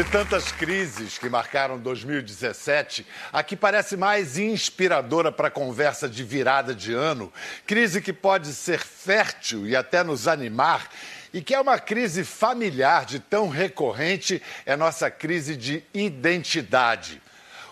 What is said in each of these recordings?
De tantas crises que marcaram 2017, a que parece mais inspiradora para a conversa de virada de ano, crise que pode ser fértil e até nos animar, e que é uma crise familiar de tão recorrente, é nossa crise de identidade.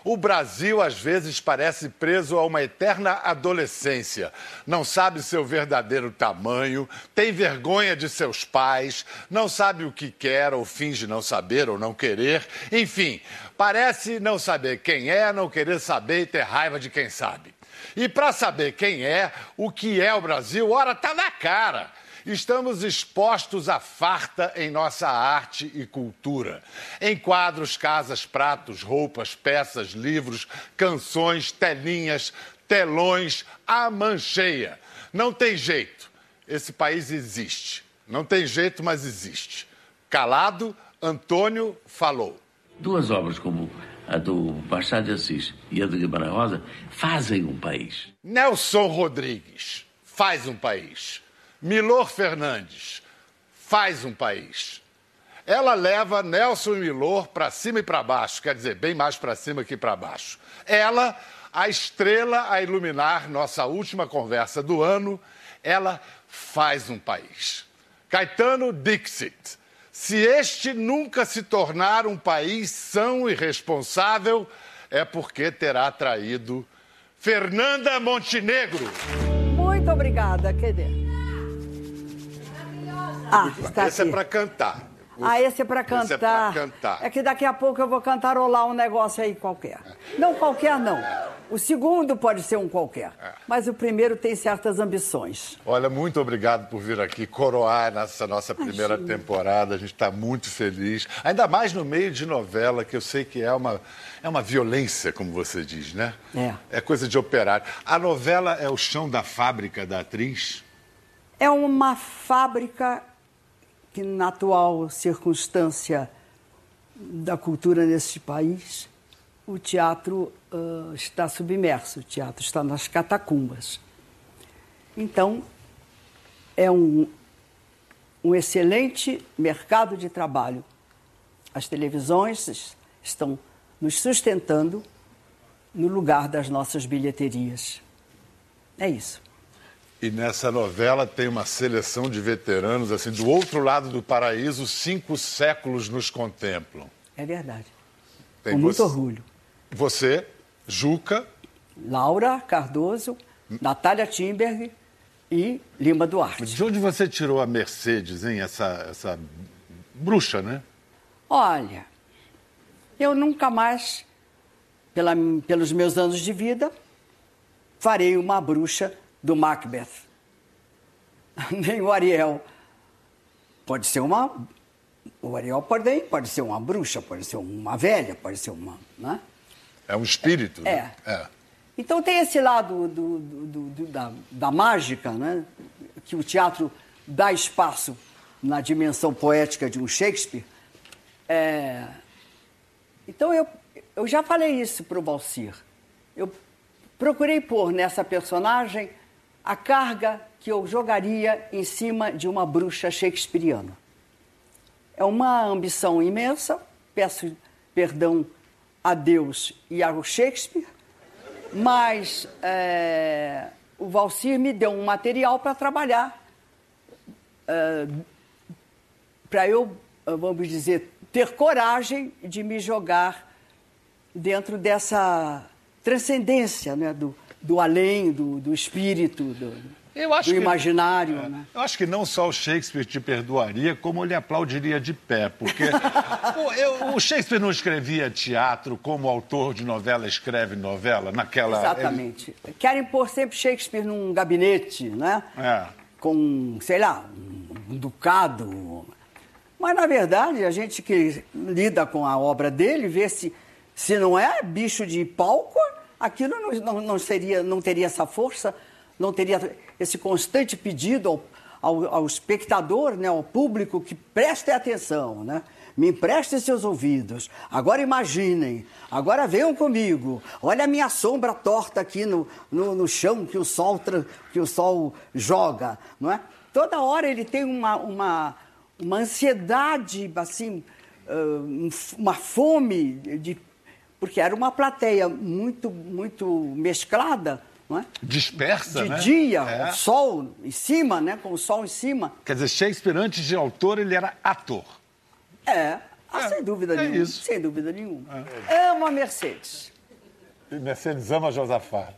O Brasil, às vezes, parece preso a uma eterna adolescência. Não sabe seu verdadeiro tamanho, tem vergonha de seus pais, não sabe o que quer ou finge não saber ou não querer. Enfim, parece não saber quem é, não querer saber e ter raiva de quem sabe. E para saber quem é, o que é o Brasil, ora, está na cara. Estamos expostos à farta em nossa arte e cultura. Em quadros, casas, pratos, roupas, peças, livros, canções, telinhas, telões, a mancheia. Não tem jeito. Esse país existe. Não tem jeito, mas existe. Calado, Antônio falou. Duas obras como a do Machado de Assis e a de Guimarães Rosa fazem um país. Nelson Rodrigues faz um país. Milor Fernandes faz um país. Ela leva Nelson Milor para cima e para baixo, quer dizer, bem mais para cima que para baixo. Ela, a estrela a iluminar nossa última conversa do ano, ela faz um país. Caetano Dixit. Se este nunca se tornar um país são e responsável, é porque terá traído Fernanda Montenegro. Muito obrigada, Kedê. Ah, está esse é aqui. é para cantar. Ah, esse é para cantar. Esse é para cantar. É que daqui a pouco eu vou cantarolar um negócio aí qualquer. Não qualquer, não. O segundo pode ser um qualquer. É. Mas o primeiro tem certas ambições. Olha, muito obrigado por vir aqui coroar nessa nossa primeira Imagina. temporada. A gente está muito feliz. Ainda mais no meio de novela, que eu sei que é uma, é uma violência, como você diz, né? É. É coisa de operário. A novela é o chão da fábrica da atriz? É uma fábrica que na atual circunstância da cultura neste país, o teatro uh, está submerso, o teatro está nas catacumbas. Então, é um, um excelente mercado de trabalho. As televisões estão nos sustentando no lugar das nossas bilheterias. É isso. E nessa novela tem uma seleção de veteranos, assim, do outro lado do paraíso, cinco séculos nos contemplam. É verdade. Tem Com muito orgulho. Você, Juca. Laura Cardoso, Natália Timberg e Lima Duarte. De onde você tirou a Mercedes, hein? Essa, essa bruxa, né? Olha, eu nunca mais, pela, pelos meus anos de vida, farei uma bruxa do Macbeth. Nem o Ariel. Pode ser uma. O Ariel pode, pode ser uma bruxa, pode ser uma velha, pode ser uma. Né? É um espírito. É. Né? é. Então tem esse lado do, do, do, da, da mágica, né? que o teatro dá espaço na dimensão poética de um Shakespeare. É... Então eu, eu já falei isso para o Balsir. Eu procurei pôr nessa personagem a carga que eu jogaria em cima de uma bruxa shakespeariana. É uma ambição imensa, peço perdão a Deus e ao Shakespeare, mas é, o Valcir me deu um material para trabalhar, é, para eu, vamos dizer, ter coragem de me jogar dentro dessa transcendência né, do, do além, do, do espírito, do, do que, imaginário. É, né? Eu acho que não só o Shakespeare te perdoaria, como ele aplaudiria de pé, porque o, eu, o, Shakespeare não escrevia teatro como o autor de novela escreve novela, naquela... Exatamente. Ele... Querem pôr sempre Shakespeare num gabinete, né? É. Com, sei lá, um ducado. Mas, na verdade, a gente que lida com a obra dele vê se, se não é bicho de palco aquilo não, não, não, seria, não teria essa força, não teria esse constante pedido ao, ao, ao espectador, né, ao público, que preste atenção, né? Me emprestem seus ouvidos. Agora imaginem. Agora venham comigo. Olha a minha sombra torta aqui no, no, no chão que o, sol que o sol joga, não é? Toda hora ele tem uma, uma, uma ansiedade, assim, uma fome de porque era uma plateia muito muito mesclada, não é? Dispersa, de né? dia, É. o sol em cima, né? Com o sol em cima. Quer dizer, Shakespeare, antes de autor, ele era ator. É, ah, É, sem dúvida é nenhuma. isso. Sem dúvida nenhuma. Amo a Mercedes. E Mercedes ama Josafá.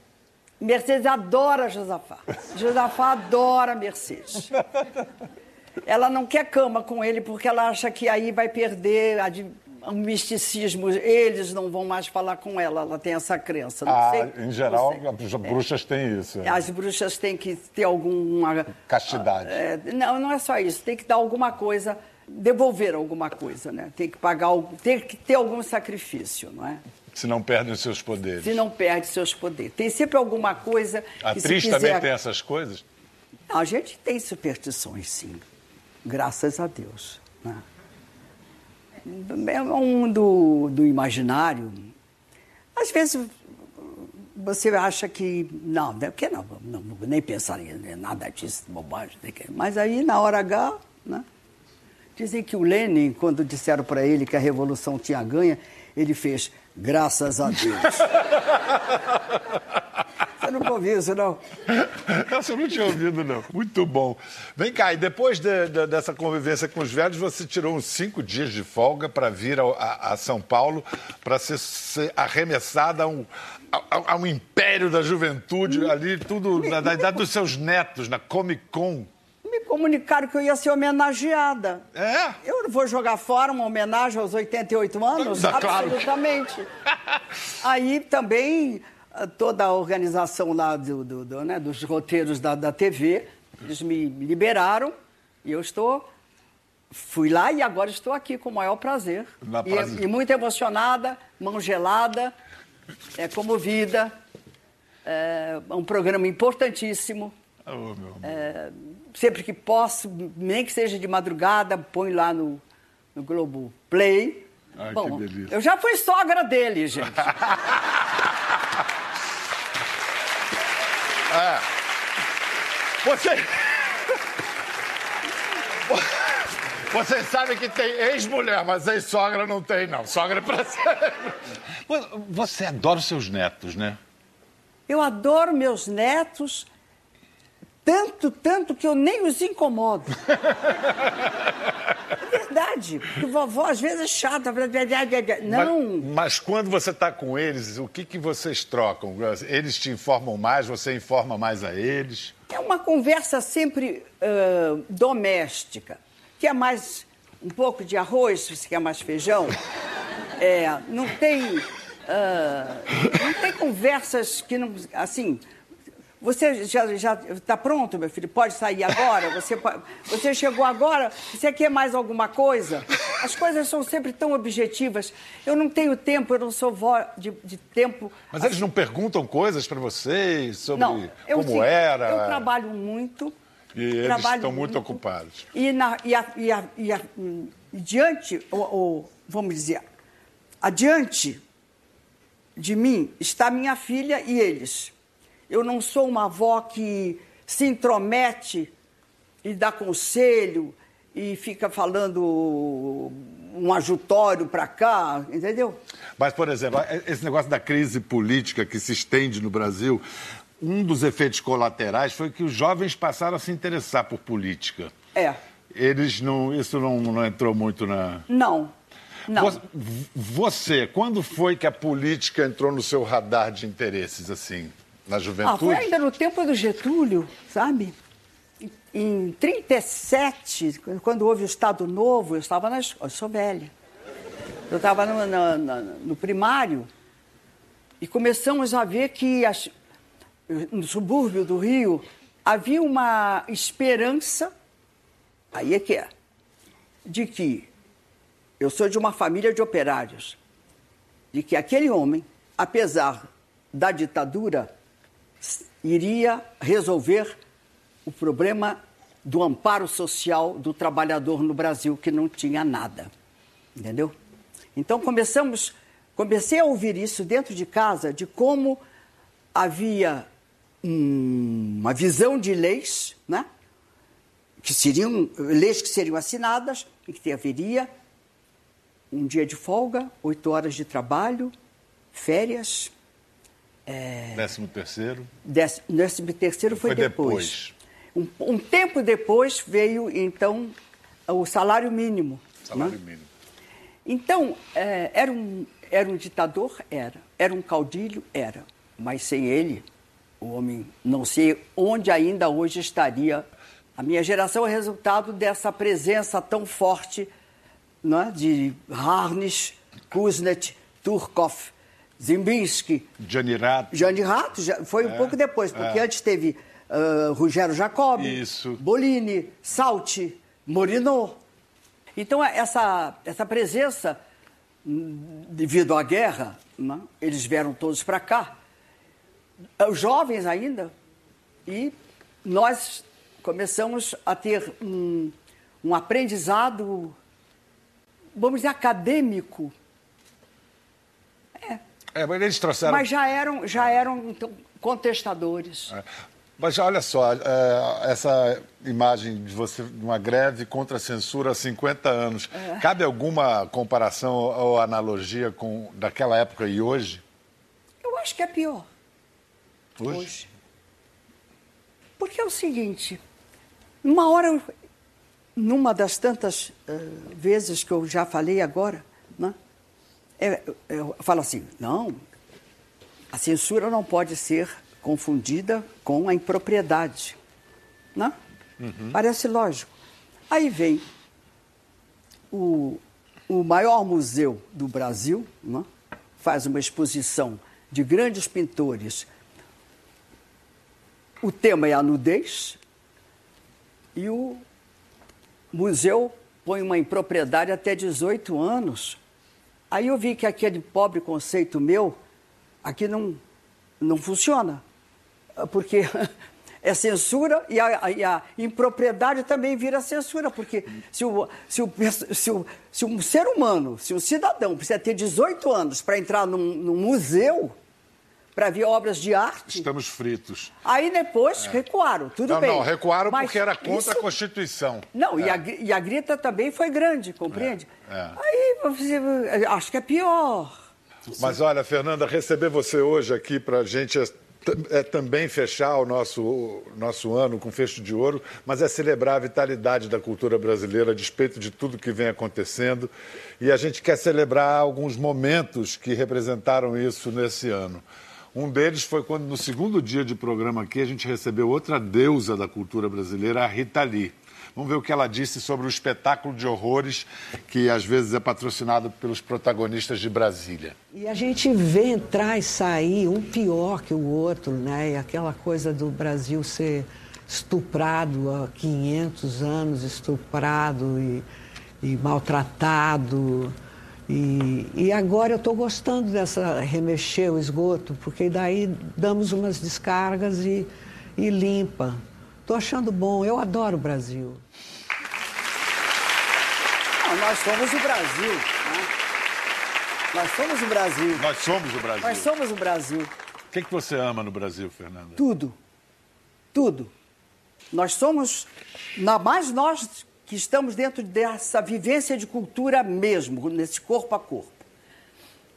Mercedes adora Josafá. Josafá adora Mercedes. Ela não quer cama com ele porque ela acha que aí vai perder a o misticismo. Eles não vão mais falar com ela. Ela tem essa crença. Não Ah, sei, em geral, as bruxas têm isso. é. As bruxas têm que ter alguma. Castidade. É, não, não é só isso. Tem que dar alguma coisa, devolver alguma coisa, né? Tem que pagar, tem que ter algum sacrifício, não é? Se não perdem os seus poderes. Se não perde seus poderes. Tem sempre alguma coisa A que atriz se também quiser... tem essas coisas? A gente tem superstições, sim. Graças a Deus. né? É um mundo do imaginário. Às vezes você acha que. Não, né, porque não, não nem pensaria em nada disso, bobagem. Mas aí, na hora H, né? Dizem que o Lenin, quando disseram para ele que a revolução tinha ganha, ele fez graças a Deus. Você nunca ouviu isso, não? Essa eu não tinha ouvido, não. Muito bom. Vem cá, e depois de- de- dessa convivência com os velhos, você tirou uns cinco dias de folga para vir ao- a, a São Paulo para ser, ser arremessada a um, a- a um império da juventude ali, tudo na, na idade dos seus netos, na Comic Con. Me comunicaram que eu ia ser homenageada. É? Eu não vou jogar fora uma homenagem aos 88 anos? Tá claro que- Absolutamente. Aí também ah, toda a organização lá do, do- do, né, dos roteiros da, da TV, eles me liberaram e eu estou. Fui lá e agora estou aqui com o maior prazer. E, e muito emocionada, mão gelada, é, comovida. É um programa importantíssimo. Oh, meu amor. Sempre que posso, nem que seja de madrugada, põe lá no, no Globo Play. Ai, Bom, eu já fui sogra dele, gente. Você. Vocês sabem que tem ex-mulher, mas ex-sogra não tem, não. Sogra é pra sempre. Você adora os seus netos, né? Eu adoro meus netos, tanto, tanto que eu nem os incomodo. É verdade. Porque vovó às vezes é chata. Não. Mas, mas quando você está com eles, o que, que vocês trocam? Eles te informam mais, você informa mais a eles? É uma conversa sempre ah, doméstica. Quer mais um pouco de arroz, se você quer mais feijão? É, não tem. ah, não tem conversas que não. Assim. Você já está pronto, meu filho? Pode sair agora? Você, você chegou agora? Você quer mais alguma coisa? As coisas são sempre tão objetivas. Eu não tenho tempo, eu não sou vó de, de tempo. Mas eles não perguntam coisas para vocês sobre Não, eu, como sim, era? Eu trabalho muito. E eles estão muito ocupados. E, na, e, a, e, a, e, a, hum, e diante, ou, ou, vamos dizer, adiante de mim está minha filha e eles. Eu não sou uma avó que se intromete e dá conselho e fica falando um ajutório para cá, entendeu? Mas, por exemplo, esse negócio da crise política que se estende no Brasil, um dos efeitos colaterais foi que os jovens passaram a se interessar por política. É. Eles não. Isso não, não entrou muito na. Não. Não. Vo- Você, quando foi que a política entrou no seu radar de interesses, assim? Na Ah, juventude? foi ainda no tempo do Getúlio, sabe? Em 37, quando houve o Estado Novo, eu estava na escola, eu sou velha. Eu estava no, na- no primário e começamos a ver que as- no subúrbio do Rio havia uma esperança, aí é que é, de que eu sou de uma família de operários, de que aquele homem, apesar da ditadura, iria resolver o problema do amparo social do trabalhador no Brasil, que não tinha nada. Entendeu? Então começamos, comecei a ouvir isso dentro de casa, de como havia uma visão de leis, né? que seriam leis que seriam assinadas e que haveria um dia de folga, oito horas de trabalho, férias. É... Décimo terceiro? Décimo terceiro foi, foi depois. depois. Um, um, tempo depois veio, então, o salário mínimo. Salário né? mínimo. Então, é, era, um, era um ditador? Era. Era um caudilho? Era. Mas sem ele, o homem, não sei onde ainda hoje estaria. A minha geração é resultado dessa presença tão forte é? de Harnisch, Kuznets, Turkov, Zimbinski. Janirato. Janirato, foi um é, pouco depois, porque é. antes teve uh, Rogério Jacob, Isso. Bolini, Salti, Morino. Então, essa, essa presença, hum, devido à guerra, né, eles vieram todos para cá, os jovens ainda, e nós começamos a ter um, um aprendizado, vamos dizer, acadêmico. É. é mas eles trouxeram. Mas já eram, já eram então, contestadores. É. Mas olha só, é, essa imagem de você, uma greve contra a censura há 50 anos, é. cabe alguma comparação ou analogia com daquela época e hoje? Eu acho que é pior. Hoje? hoje. Porque é o seguinte, uma hora, numa das tantas uh, vezes que eu já falei agora, né, é, eu falo assim, não, a censura não pode ser confundida com a impropriedade. Né? Uhum. Parece lógico. Aí vem o, o maior museu do Brasil, né? faz uma exposição de grandes pintores. O tema é a nudez e o museu põe uma impropriedade até 18 anos. Aí eu vi que aquele pobre conceito meu aqui não, não funciona. Porque é censura e a, a, impropriedade também vira censura, porque se o, se, o, se, o, se um ser humano, se um cidadão precisa ter 18 anos para entrar num, num museu, para ver obras de arte. Estamos fritos. Aí depois é. recuaram, tudo não, bem. Não, recuaram porque era contra isso... a Constituição. Não, é. e, a, e, a, grita também foi grande, compreende? É. é. Aí você, acho que é pior. Mas olha, Fernanda, receber você hoje aqui para a gente é é também fechar o nosso, nosso ano com fecho de ouro, mas é celebrar a vitalidade da cultura brasileira a despeito de tudo que vem acontecendo. E a gente quer celebrar alguns momentos que representaram isso nesse ano. Um deles foi quando, no segundo dia de programa aqui, a gente recebeu outra deusa da cultura brasileira, a Rita Lee. Vamos ver o que ela disse sobre o espetáculo de horrores que às vezes é patrocinado pelos protagonistas de Brasília. E a gente vê entrar e sair um pior que o outro, né? E aquela coisa do Brasil ser estuprado há 500 anos, estuprado e, e maltratado. E, e, agora eu estou gostando dessa remexer o esgoto, porque daí damos umas descargas e, e limpa. Estou achando bom, eu adoro o Brasil. Não, nós somos o Brasil. Né? Nós somos o Brasil. Nós somos o Brasil. Nós somos o Brasil. O que, é que você ama no Brasil, Fernanda? Tudo. Tudo. Nós somos, mais nós que estamos dentro dessa vivência de cultura mesmo, nesse corpo a corpo.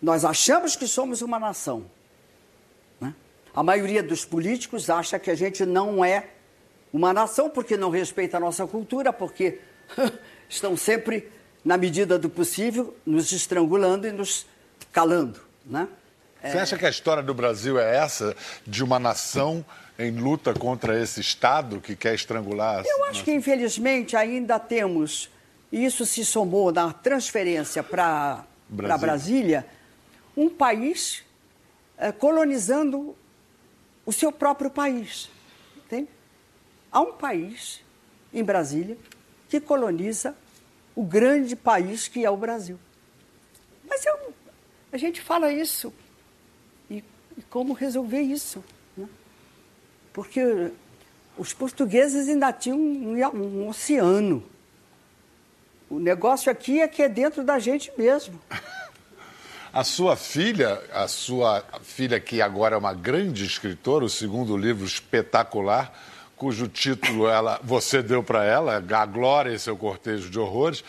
Nós achamos que somos uma nação. Né? A maioria dos políticos acha que a gente não é uma nação porque não respeita a nossa cultura, porque estão sempre, na medida do possível, nos estrangulando e nos calando. Né? Você acha que a história do Brasil é essa, de uma nação em luta contra esse Estado que quer estrangular? Eu acho que, infelizmente, ainda temos, e isso se somou na transferência para Brasília. Brasília, um país é, colonizando o seu próprio país. Entende? Há um país, em Brasília, que coloniza o grande país que é o Brasil. Mas eu, a gente fala isso. E, e como resolver isso? Porque os portugueses ainda tinham um, um, oceano. O negócio aqui é que é dentro da gente mesmo. A sua filha, a sua filha que agora é uma grande escritora, o segundo livro espetacular, cujo título ela, você deu para ela, A Glória e seu Cortejo de Horrores,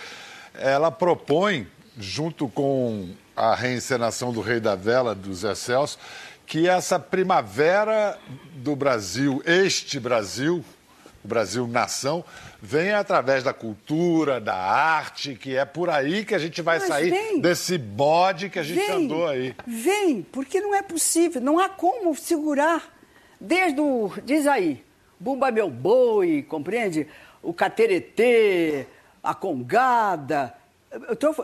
ela propõe junto com a reencenação do Rei da Vela, do Zé Celso, que essa primavera do Brasil, este Brasil, o Brasil nação, vem através da cultura, da arte, que é por aí que a gente vai Mas sair vem. desse bode que a gente Vem, andou aí. Vem, porque não é possível, não há como segurar. Desde o, diz aí, Bumba Meu Boi, compreende? O Cateretê, a Congada, eu tô,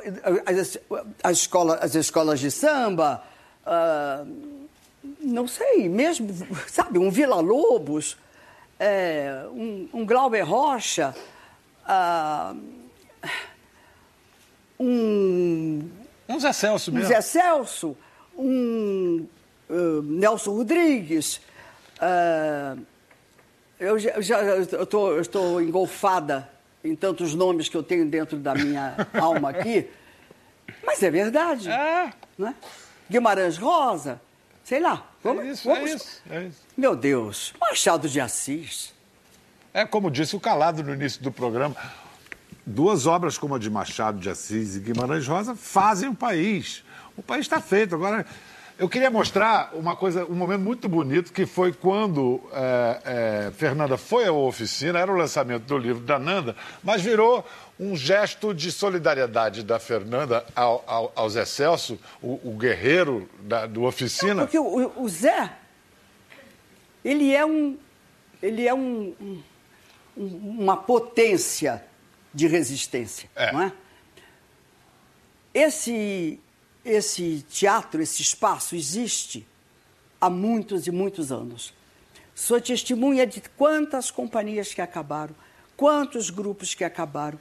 as, as, escola, as escolas de samba, ah, não sei, mesmo, sabe, um Vila Lobos, é, um, um Glauber Rocha, ah, um Um Zé Celso um mesmo. Zé Celso, um uh, Nelson Rodrigues. ah, eu já, já eu tô, estou engolfada em tantos nomes que eu tenho dentro da minha alma aqui, mas é verdade. É. Né? Guimarães Rosa, sei lá. Vamos, É isso, vamos- é isso, é isso. Meu Deus, Machado de Assis. É como disse o Calado no início do programa. Duas obras como a de Machado de Assis e Guimarães Rosa fazem o país. O país está feito. Agora, eu queria mostrar uma coisa, um momento muito bonito, que foi quando é, é, Fernanda foi à oficina, era o lançamento do livro da Nanda, mas virou um gesto de solidariedade da Fernanda ao, ao, ao Zé Celso, o, o guerreiro da, do oficina. Porque o, o Zé, ele é um, ele é um, um- uma potência de resistência, É. não é? Esse, esse teatro, esse espaço existe há muitos e muitos anos. Sou testemunha de quantas companhias que acabaram, quantos grupos que acabaram.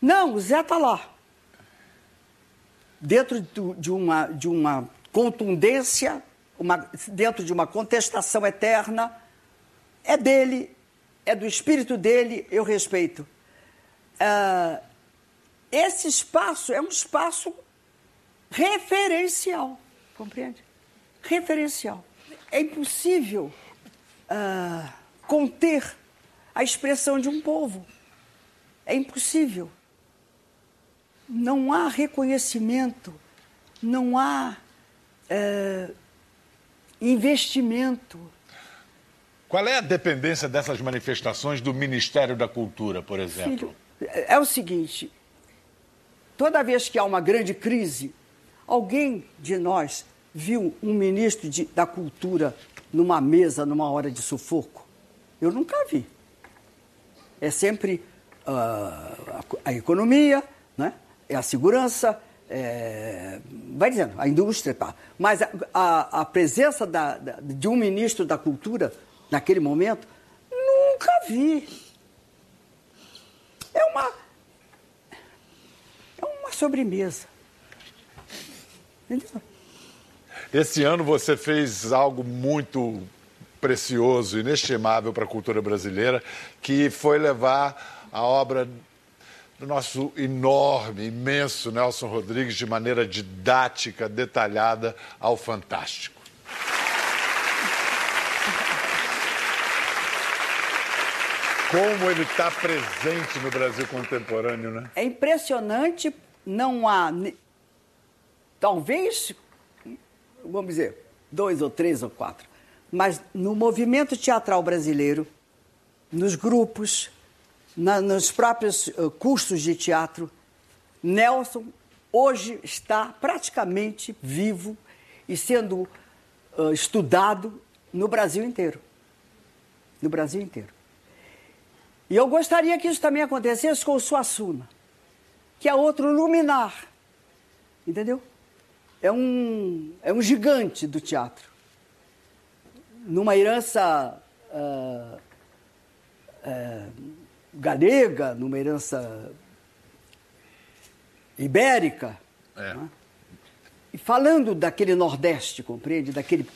Não, o Zé está lá dentro de, uma, de uma contundência, uma- dentro de uma contestação eterna, é dele, é do espírito dele, eu respeito. Ah, esse espaço é um espaço referencial, compreende? Referencial. É impossível ah, conter a expressão de um povo. É impossível não há reconhecimento, não há eh, investimento. Qual é a dependência dessas manifestações do Ministério da Cultura, por exemplo? Filho, é o seguinte: toda vez que há uma grande crise, alguém de nós viu um ministro de- da Cultura numa mesa, numa hora de sufoco? Eu nunca vi. É sempre ah, a, a economia, né? é a segurança, é, vai dizendo, a indústria, pá. mas a, a- a presença da- da- de um ministro da Cultura naquele momento, nunca vi. É uma. É uma sobremesa. Entendeu? Esse ano você fez algo muito precioso, inestimável para a cultura brasileira, que foi levar a obra do nosso enorme, imenso Nelson Rodrigues de maneira didática, detalhada ao fantástico. Como ele está presente no Brasil contemporâneo, né? É impressionante, não há. Talvez, vamos dizer, dois ou três ou quatro, mas no movimento teatral brasileiro, nos grupos, na- nos próprios eh, cursos de teatro, Nelson hoje está praticamente vivo e sendo eh, estudado no Brasil inteiro. No Brasil inteiro. E eu gostaria que isso também acontecesse com o Suassuna, que é outro luminar. Entendeu? É um, é um gigante do teatro. Numa herança ah, ah, galega, numa herança ibérica. É. né? E falando daquele Nordeste, compreende? Daquele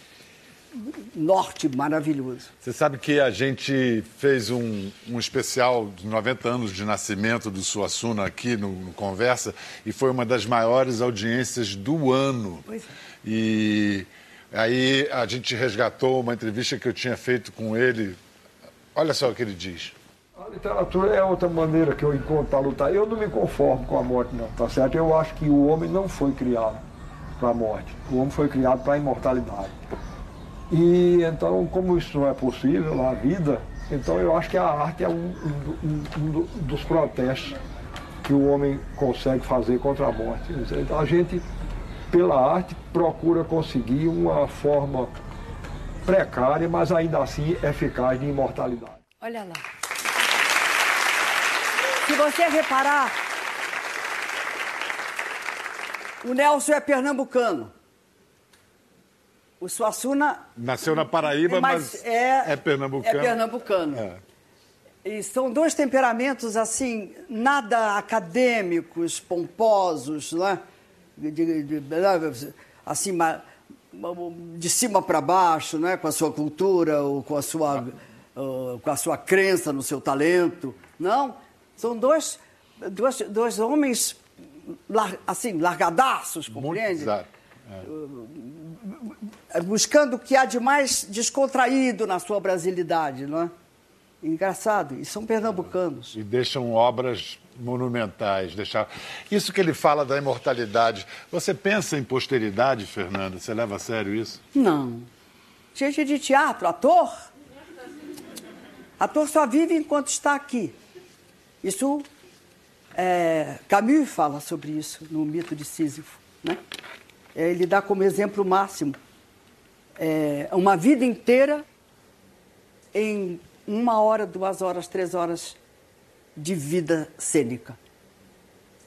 norte maravilhoso. Você sabe que a gente fez um, um especial de 90 anos de nascimento do Suassuna aqui no, no Conversa e foi uma das maiores audiências do ano. Pois é. E aí a gente resgatou uma entrevista que eu tinha feito com ele. Olha só o que ele diz. A literatura é outra maneira que eu encontro para lutar. Eu não me conformo com a morte, não, tá certo? Eu acho que o homem não foi criado para a morte. O homem foi criado para a imortalidade. E então, como isso não é possível, a vida, então eu acho que a arte é um, um, um dos protestos que o homem consegue fazer contra a morte. A gente, pela arte, procura conseguir uma forma precária, mas ainda assim eficaz de imortalidade. Olha lá. Se você reparar, o Nelson é pernambucano. O Suassuna. Nasceu na Paraíba, mas, mas é, é pernambucano. É pernambucano. É. E são dois temperamentos, assim, nada acadêmicos, pomposos, né? De, de, de, assim, de cima para baixo, né? com a sua cultura, ou com a sua, uh, com a sua crença no seu talento. Não, são dois, dois, dois homens assim, largadaços, compreende? Muito exato. É. Buscando o que há de mais descontraído na sua brasilidade, não é? Engraçado, e são pernambucanos. E deixam obras monumentais. Deixar... Isso que ele fala da imortalidade. Você pensa em posteridade, Fernanda? Você leva a sério isso? Não. Gente de teatro, ator. Ator só vive enquanto está aqui. Isso, é, Camus fala sobre isso no mito de Sísifo. Né? Ele dá como exemplo máximo é, uma vida inteira em uma hora, duas horas, três horas de vida cênica.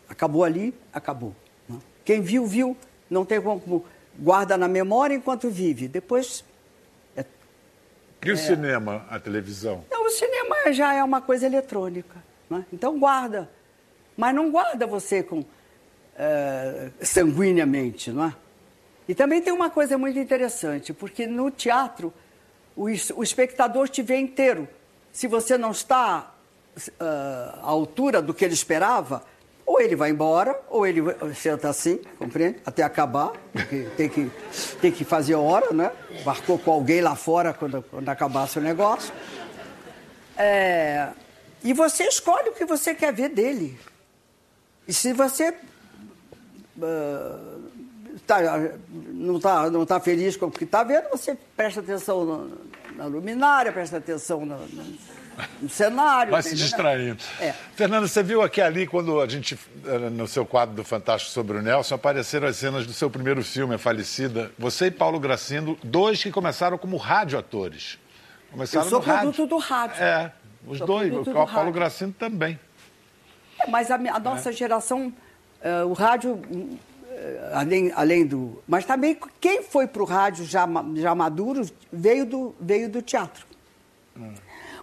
Acabou ali, acabou. Né? Quem viu, viu. Não tem como. Guarda na memória enquanto vive. Depois. É, e o é... cinema, a televisão? Não, o cinema já é uma coisa eletrônica. Né? Então guarda. Mas não guarda você com é, sanguineamente, não é? E também tem uma coisa muito interessante, porque no teatro o, o espectador te vê inteiro. Se você não está uh, à altura do que ele esperava, ou ele vai embora, ou ele senta assim, compreende? Até acabar, porque tem que, tem que fazer hora, né? Marcou com alguém lá fora quando, quando acabasse o negócio. É, e você escolhe o que você quer ver dele. E se você uh, tá, não está não tá feliz com o que está vendo, você presta atenção no, na luminária, presta atenção no, no cenário. Vai se distraindo. É. Fernando, você viu aqui ali, quando a gente, eh, no seu quadro do Fantástico sobre o Nelson, apareceram as cenas do seu primeiro filme, A Falecida. Você e Paulo Gracindo, dois que começaram como radioatores. Começaram Eu sou produto rádio. do rádio. É, os sou dois. O Paulo rádio. Gracindo também. É, mas a, a nossa é. geração, uh, o rádio além, além do. Mas também quem foi para o rádio já, já maduro veio do, veio do teatro. Hum.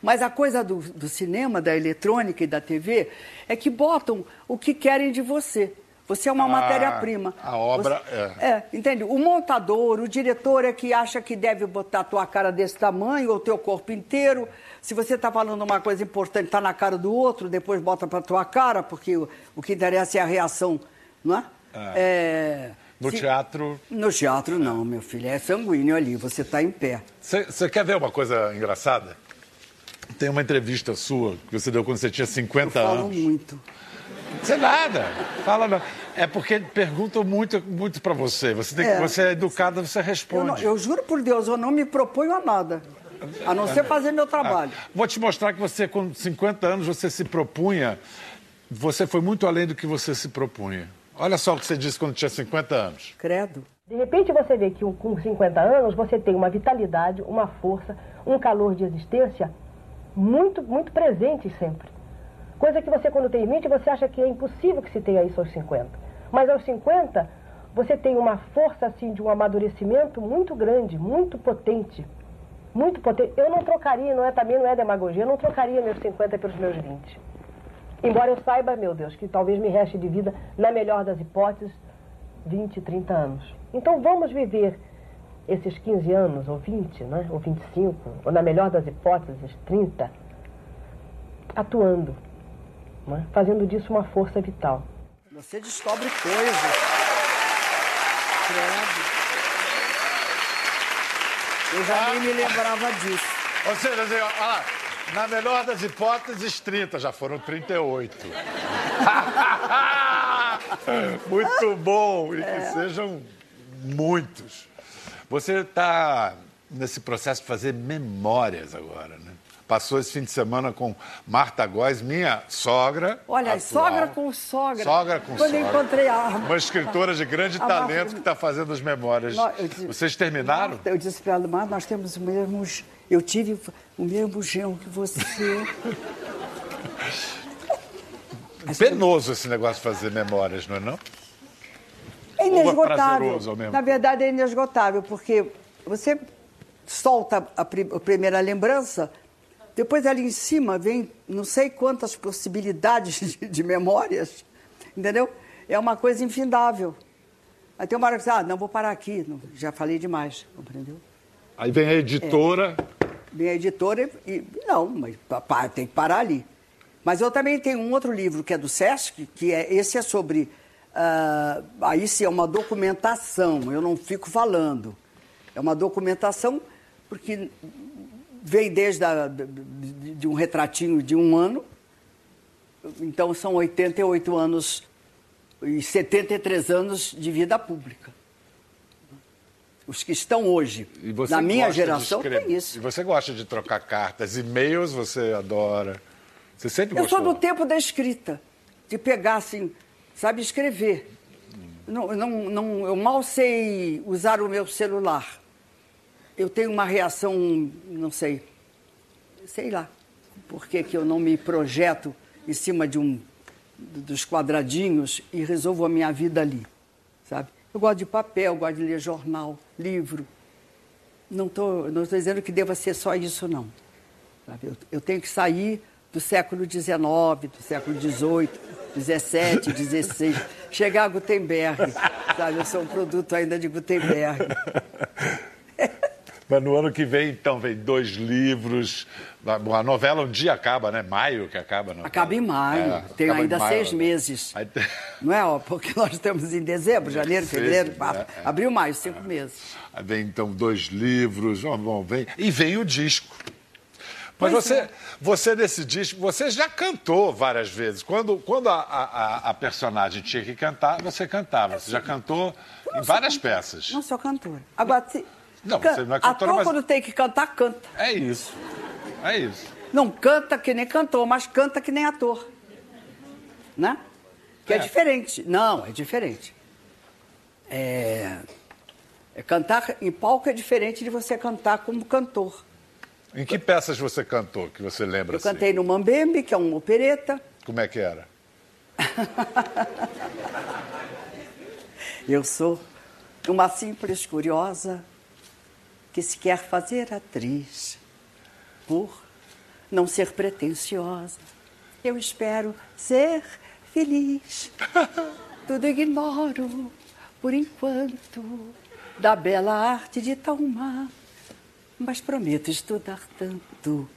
Mas a coisa do, do cinema, da eletrônica e da TV é que botam o que querem de você. Você é uma ah, matéria-prima. A obra você, é. É, entende? O montador, o diretor é que acha que deve botar a tua cara desse tamanho, ou o teu corpo inteiro. Se você está falando uma coisa importante, está na cara do outro, depois bota para tua cara, porque o, o que interessa é a reação, não é? É. é. No se... teatro. No teatro, não, meu filho. É sanguíneo ali, você está em pé. Você quer ver uma coisa engraçada? Tem uma entrevista sua que você deu quando você tinha 50 Eu anos. Falo muito. Você nada. Fala não. É porque perguntam muito, muito para você. Você, tem, é. você é educada, você responde. Eu, não, eu, juro por Deus, eu não me proponho a nada. A não ser fazer meu trabalho. Ah, vou te mostrar que você, com 50 anos, você se propunha. Você foi muito além do que você se propunha. Olha só o que você disse quando tinha 50 anos. Credo. De repente você vê que com 50 anos você tem uma vitalidade, uma força, um calor de existência muito, muito presente sempre. Coisa que você, quando tem 20, você acha que é impossível que se tenha isso aos 50. Mas aos 50, você tem uma força assim de um amadurecimento muito grande, muito potente. Muito potente. Eu não trocaria, não é também não é demagogia, eu não trocaria meus 50 pelos meus 20. Embora eu saiba, meu Deus, que talvez me reste de vida, na melhor das hipóteses, 20, 30 anos. Então vamos viver esses 15 anos, ou 20, né? ou 25, ou na melhor das hipóteses, 30, atuando, né? fazendo disso uma força vital. Você descobre coisas. Credo. Eu já nem me lembrava disso. Ou seja, olha lá, Na melhor das hipóteses, 30, já foram 38. Muito bom, e que sejam muitos. Você está nesse processo de fazer memórias agora, né? Passou esse fim de semana com Marta Góes, minha sogra. Olha, atual. sogra com sogra. Sogra com Quando sogra. eu encontrei a Uma escritora de grande A Marta- talento que está fazendo as memórias. Nó- eu disse- Vocês terminaram? Marta, Eu disse para ela, Marta, nós temos o mesmo. Eu tive o mesmo genro que você. Penoso esse negócio de fazer memórias, não é não? É é inesgotável. mesmo Na verdade, é inesgotável, porque você solta a, a primeira lembrança, depois ali em cima vem não sei quantas possibilidades de, de memórias, entendeu? É uma coisa infindável. Aí tem uma hora que você, ah, não, vou parar aqui, já falei demais, compreendeu? Aí vem a editora. Minha editora e. Não, mas tem que parar ali. Mas eu também tenho um outro livro que é do Sesc, que é esse é sobre. ah, aí sim é uma documentação, eu não fico falando. É uma documentação porque vem desde a, de- de um retratinho de um ano, então são 88 anos e 73 anos de vida pública. Os que estão hoje, na minha geração, tem isso. E você gosta de trocar cartas, e-mails você adora. Você sempre Eu gostou. sou do tempo da escrita, de pegar assim, sabe, escrever. Não, não, não, eu mal sei usar o meu celular. Eu tenho uma reação, não sei, sei lá, por que, que eu não me projeto em cima de um dos quadradinhos e resolvo a minha vida ali, sabe? Eu gosto de papel, gosto de ler jornal, livro. Não estou não tô dizendo que deva ser só isso, não. Eu, eu tenho que sair do século XIX, do século XVIII, XVII, XVI, chegar a Gutenberg. Sabe? Eu sou um produto ainda de Gutenberg. Mas no ano que vem, então, vem dois livros. A novela um dia acaba, né? Maio que acaba. a novela. Acaba em maio, É, tenho acaba em ainda maio, seis né? meses. Aí tem- Não é? ó, Porque nós estamos em dezembro, janeiro, Seis, fevereiro, né? março, É. abril, maio, cinco meses. Aí vem então dois livros, ó, bom, vem e vem o disco. Mas Pois você, é. você nesse disco, você já cantou várias vezes. Quando, quando a, a, a- personagem tinha que cantar, você cantava. Você já cantou em várias peças. Não sou cantora. Agora, se, Não, can- você não é cantora, ator, mas- quando tem que cantar, canta. É isso. É isso. Não canta que nem cantor, mas canta que nem ator. Né? Que é, É. diferente. Não, é diferente. É... é cantar em palco é diferente de você cantar como cantor. Em que peças você cantou, que você lembra Eu assim? cantei no Mambembe, que é uma opereta. Como é que era? Eu sou uma simples curiosa que se quer fazer atriz por não ser pretensiosa. Eu espero ser feliz. Tudo ignoro por enquanto da bela arte de Taumar, mas prometo estudar tanto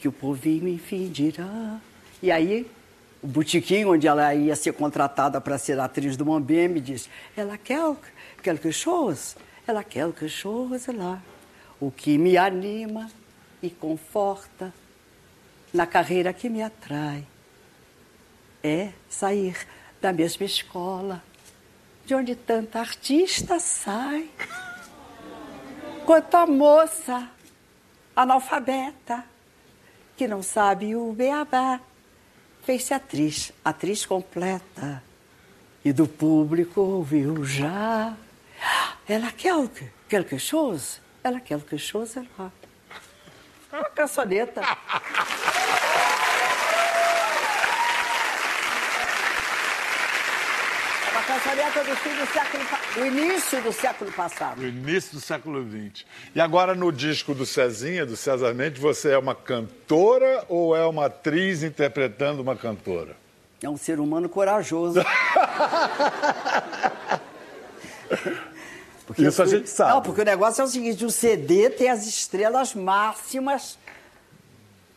que o povinho enfim dirá. E aí o botequim onde ela ia ser contratada para ser atriz do Mambembe diz: ela quer quelque chose, ela quer quelque chose lá. O que me anima e conforta na carreira que me atrai é sair da mesma escola de onde tanta artista sai. Quanto a moça analfabeta que não sabe o beabá fez-se atriz, atriz completa. E do público ouviu já. Ela quer quelque chose? Ela quer quelque chose lá. Uma cançoneta. Uma cançoneta do fim do século do início do século passado. No início do século XX. E agora no disco do Cezinha, do César Mendes, você é uma cantora ou é uma atriz interpretando uma cantora? É um ser humano corajoso. Porque Isso a gente sabe. Não, porque o negócio é o seguinte: o CD tem as estrelas máximas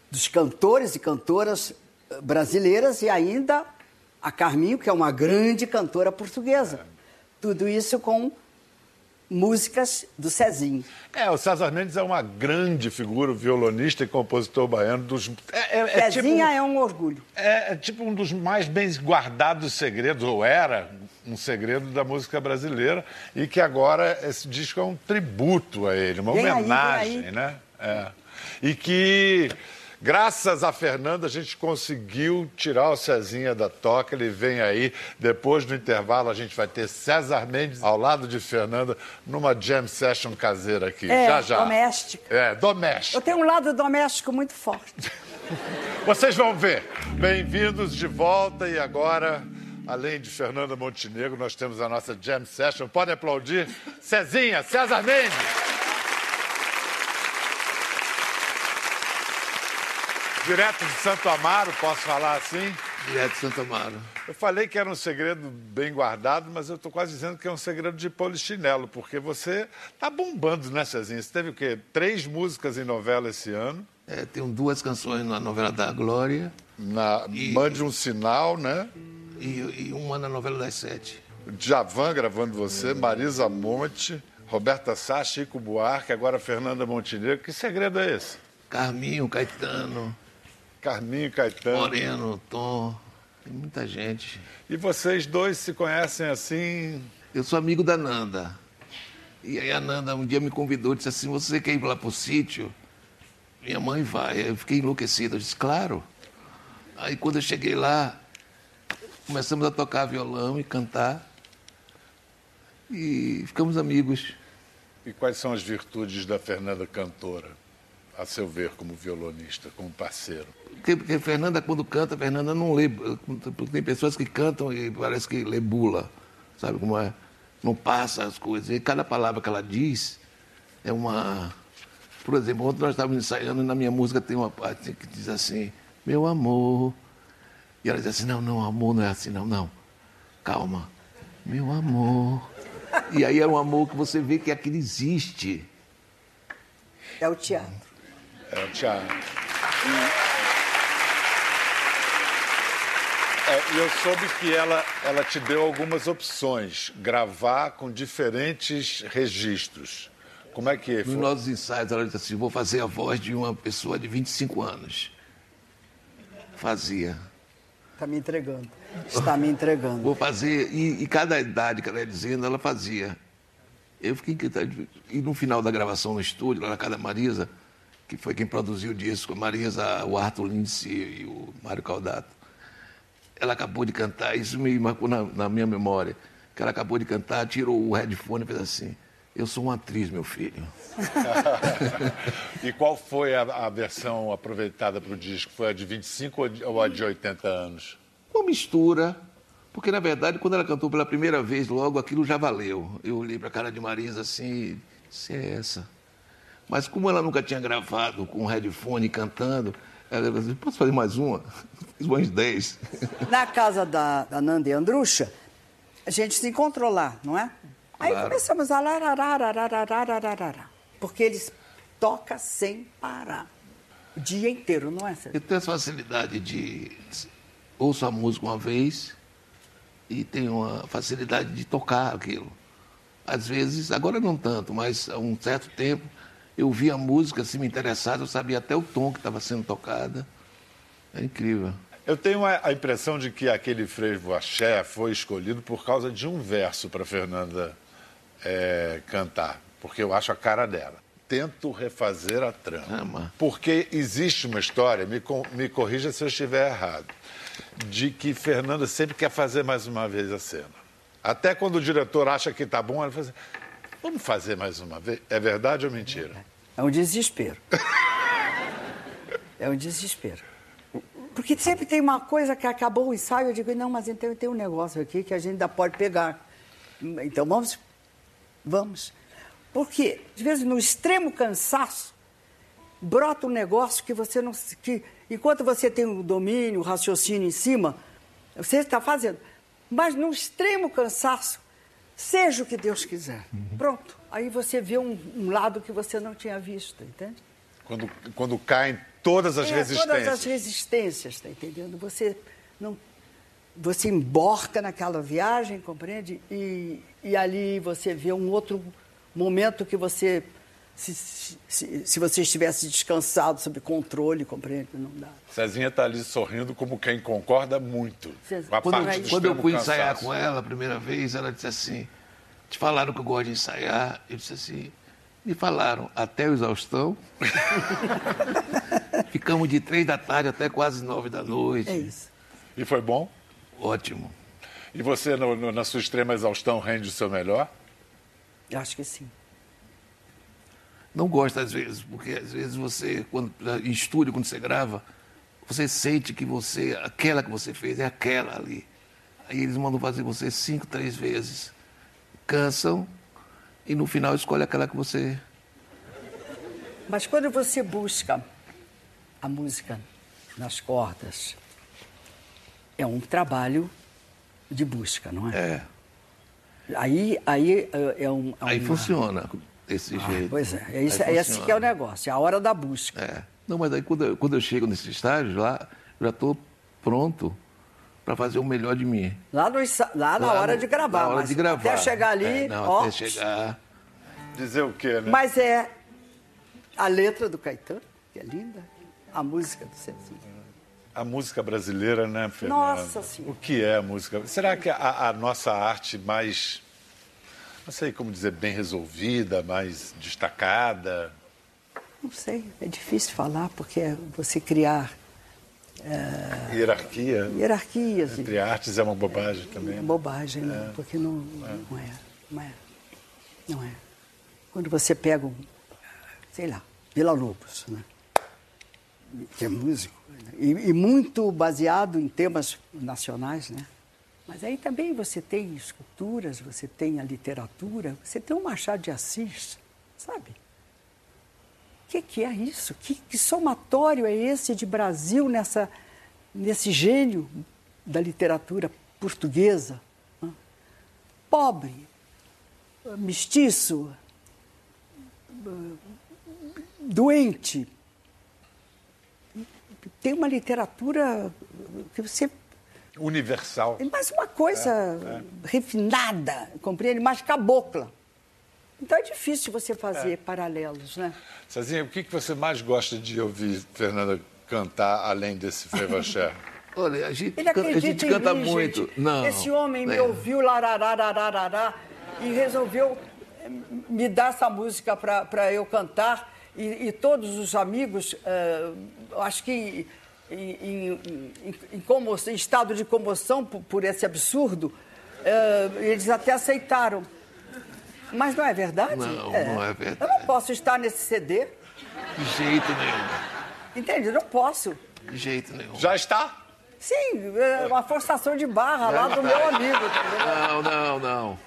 dos cantores e cantoras eh, brasileiras e ainda a Carminho, que é uma grande cantora portuguesa. Tudo isso com músicas do Cezinho. É, o César Mendes é uma grande figura, violonista e compositor baiano dos. É, é, é Cezinha tipo, é um orgulho. É, é, tipo um dos mais bem guardados segredos, ou era um segredo da música brasileira, e que agora esse disco é um tributo a ele, uma vem homenagem, aí, né? É. E que Graças a Fernanda, a gente conseguiu tirar o Cezinha da toca. Ele vem aí. Depois do intervalo, a gente vai ter César Mendes ao lado de Fernanda numa jam session caseira aqui. É, já, já. Doméstica. É, doméstica. Eu tenho um lado doméstico muito forte. Vocês vão ver. Bem-vindos de volta e agora. Além de Fernanda Montenegro, nós temos a nossa jam session. Podem aplaudir. Cezinha, César Mendes. Direto de Santo Amaro, posso falar assim? Direto de Santo Amaro. Eu falei que era um segredo bem guardado, mas eu estou quase dizendo que é um segredo de polichinelo, porque você está bombando, né, Cezinha? Você teve o quê? Três músicas em novela esse ano. É, tenho duas canções na novela da Glória. Na e... Mande um Sinal, né? E, e, uma na novela das Sete. Javan gravando você, Marisa Monte, Roberta Sá, Chico Buarque, agora Fernanda Montenegro. Que segredo é esse? Carminho, Caetano. Carminho Caetano. Moreno, Tom, tem muita gente. E vocês dois se conhecem assim? Eu sou amigo da Nanda. E aí a Nanda um dia me convidou, disse assim, você quer ir lá pro sítio? Minha mãe vai. Eu fiquei enlouquecido. Eu disse, claro. Aí quando eu cheguei lá, começamos a tocar violão e cantar. E ficamos amigos. E quais são as virtudes da Fernanda cantora, a seu ver, como violonista, como parceiro? Porque, porque Fernanda, quando canta, Fernanda não lê. Tem pessoas que cantam e parece que lê bula, sabe como é? Não passa as coisas. E cada palavra que ela diz é uma. Por exemplo, ontem nós estávamos ensaiando e na minha música tem uma parte que diz assim: Meu amor. E ela diz assim: Não, não, amor não é assim, não, não. Calma. Meu amor. E aí é um amor que você vê que aquilo existe. É o teatro. É o teatro. É, eu soube que ela, ela te deu algumas opções, gravar com diferentes registros. Como é que foi? Nos nossos ensaios, ela disse assim: vou fazer a voz de uma pessoa de 25 anos. Fazia. Está me entregando. Está me entregando. Vou fazer, e, e cada idade que ela dizendo, ela fazia. Eu fiquei inquietado. E no final da gravação no estúdio, lá na casa da Marisa, que foi quem produziu o disco, a Marisa, o Arthur Lindsay e o Mário Caldato ela acabou de cantar, isso me marcou na, na minha memória, que ela acabou de cantar, tirou o headphone e fez assim, eu sou uma atriz, meu filho. e qual foi a, a versão aproveitada para o disco? Foi a de 25 ou a de 80 anos? Uma mistura, porque na verdade, quando ela cantou pela primeira vez, logo aquilo já valeu. Eu olhei para a cara de Marisa assim, se é essa. Mas como ela nunca tinha gravado com um headphone cantando, ela disse, posso fazer mais uma? Fiz umas dez. Na casa da, da Nanda e Andrucha, a gente se encontrou lá, não é? Aí claro. começamos a larararararararararara, porque eles tocam sem parar. O dia inteiro, não é, Sérgio? Eu tenho essa facilidade de... Ouço a música uma vez e tenho uma facilidade de tocar aquilo. Às vezes, agora não tanto, mas há um certo tempo eu via a música, se me interessasse, eu sabia até o tom que estava sendo tocada. É incrível. Eu tenho a impressão de que aquele frevo axé foi escolhido por causa de um verso para Fernanda é, cantar, porque eu acho a cara dela. Tento refazer a trama. Porque existe uma história, me, me corrija se eu estiver errado, de que Fernanda sempre quer fazer mais uma vez a cena. Até quando o diretor acha que está bom, ela fala assim, Vamos fazer mais uma vez? É verdade ou mentira? É um desespero. é um desespero. Porque sempre tem uma coisa que acabou o ensaio, eu digo, não, mas então tem um negócio aqui que a gente ainda pode pegar. Então vamos, vamos. Porque, às vezes, no extremo cansaço, brota um negócio que você não. que enquanto você tem o domínio, o raciocínio em cima, você está fazendo. Mas no extremo cansaço, Seja o que Deus quiser. Uhum. Pronto. Aí você vê um, um, lado que você não tinha visto, entende? Quando, quando caem todas as é, resistências. Todas as resistências, está entendendo? Você não. Você emborca naquela viagem, compreende? E, e ali você vê um outro, momento que você se, se, se, você estivesse descansado, sob controle, compreende? Não dá. Cezinha está ali sorrindo como quem concorda muito. Com a quando, parte quando eu fui cansaço. ensaiar com ela a primeira vez, ela disse assim: te falaram que eu gosto de ensaiar? Eu disse assim: me falaram até o exaustão. Ficamos de três da tarde até quase nove da noite. É isso. E foi bom? Ótimo. E você, no, no, na sua extrema exaustão, rende o seu melhor? Eu acho que sim. Não gosto às vezes, porque às vezes você, quando, em estúdio, quando você grava, você sente que você, aquela que você fez é aquela ali. Aí eles mandam fazer você cinco, três vezes. Cansam e no final escolhe aquela que você. Mas quando você busca a música nas cordas, é um trabalho de busca, não é? É. Aí, aí é, é um. É aí funciona desse ah, jeito. Pois é, é esse, esse que é o negócio, é a hora da busca. É. Não, mas aí quando eu, quando eu chego nesse estágio lá, já estou pronto para fazer o melhor de mim. Lá, no, lá na lá hora no, de gravar. Na hora de gravar. Até chegar ali, é, não, ó, até chegar. Dizer o quê, né? Mas é a letra do Caetano, que é linda, a música do Cezinho. A música brasileira, né, Fernanda? Nossa Senhora. O que é a música? Será que a, a nossa arte mais não sei como dizer, bem resolvida, mais destacada? Não sei, é difícil falar, porque você criar. É... Hierarquia? Hierarquias. Entre artes é uma bobagem também. É bobagem, né? porque não é. não é. Não é. Não é. Quando você pega um, sei lá, Vila Lobos, né? que é músico? E, e muito baseado em temas nacionais, né? Mas aí também você tem esculturas, você tem a literatura, você tem o Machado de Assis, sabe? O que, que, é isso? Que, que, somatório é esse de Brasil nessa, nesse gênio da literatura portuguesa? Pobre, mestiço, doente. Tem uma literatura que você universal. Mas uma coisa é, é. refinada, compreende? Mais cabocla. Então é difícil você fazer é. paralelos, né? Cezinha, o que você mais gosta de ouvir Fernanda cantar além desse Fevaché? Olha, a gente, Ele a gente canta mim, muito. Gente. Não, Esse homem me é. ouviu lararararará e resolveu eh, me dar essa música para eu cantar. E, e, todos os amigos, uh, acho que em, em, em, em estado de comoção por, por esse absurdo, uh, eles até aceitaram. Mas não é verdade? Não, é. não é verdade. Eu não posso estar nesse CD. De jeito nenhum. Entende? Eu não posso. De jeito nenhum. Já está? Sim, é uma forçação de barra lá do meu amigo. Não, não, não, não.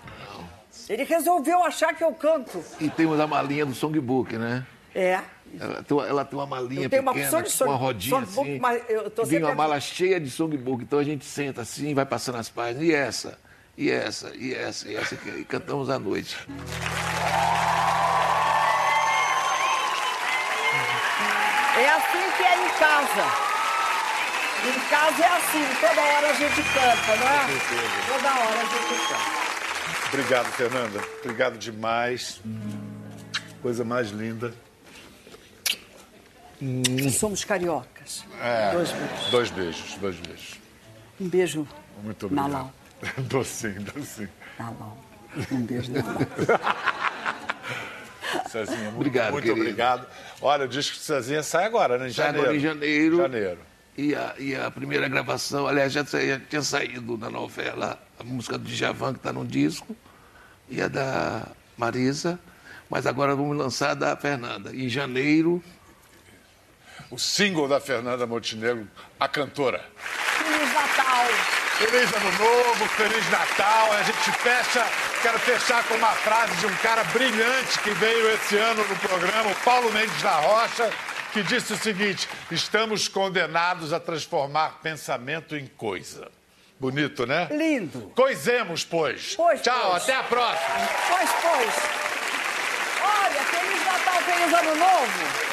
Ele resolveu achar que eu canto. E temos a malinha do songbook, né? É. Ela tem, uma, ela tem uma malinha pequena, uma, de uma rodinha songbook, assim. Mas eu tô vem uma mala cheia de songbook. Então a gente senta assim, vai passando as páginas. E essa, e essa, e essa, e essa. E cantamos à noite. É assim que é em casa. Em casa é assim, toda hora a gente canta, não é? Toda hora a gente canta. Obrigado, Fernanda. Obrigado demais. Coisa mais linda. Hum. Somos cariocas. É, dois beijos. Dois beijos, dois beijos. Um beijo. Muito obrigado. Na Lau. docinho, docinho. Na Lau. Um beijo na Lau. Cezinha, muito, obrigado, muito obrigado. Olha, o disco de Cezinha sai agora, né? Em sai janeiro. Agora em janeiro. Janeiro. E a, e a primeira gravação, aliás, já, já tinha saído na novela a música do Djavan, que está no disco, e a da Marisa, mas agora vamos lançar a da Fernanda. Em janeiro, o single da Fernanda Montenegro, a cantora. Feliz Natal! Feliz Ano Novo, Feliz Natal. A gente fecha, quero fechar com uma frase de um cara brilhante que veio esse ano no programa, o Paulo Mendes da Rocha, que disse o seguinte: estamos condenados a transformar pensamento em coisa. Bonito, né? Lindo. Coisemos, pois. Pois, Tchau, pois. até a próxima. Pois, pois. Olha, Feliz Natal, Feliz Ano Novo.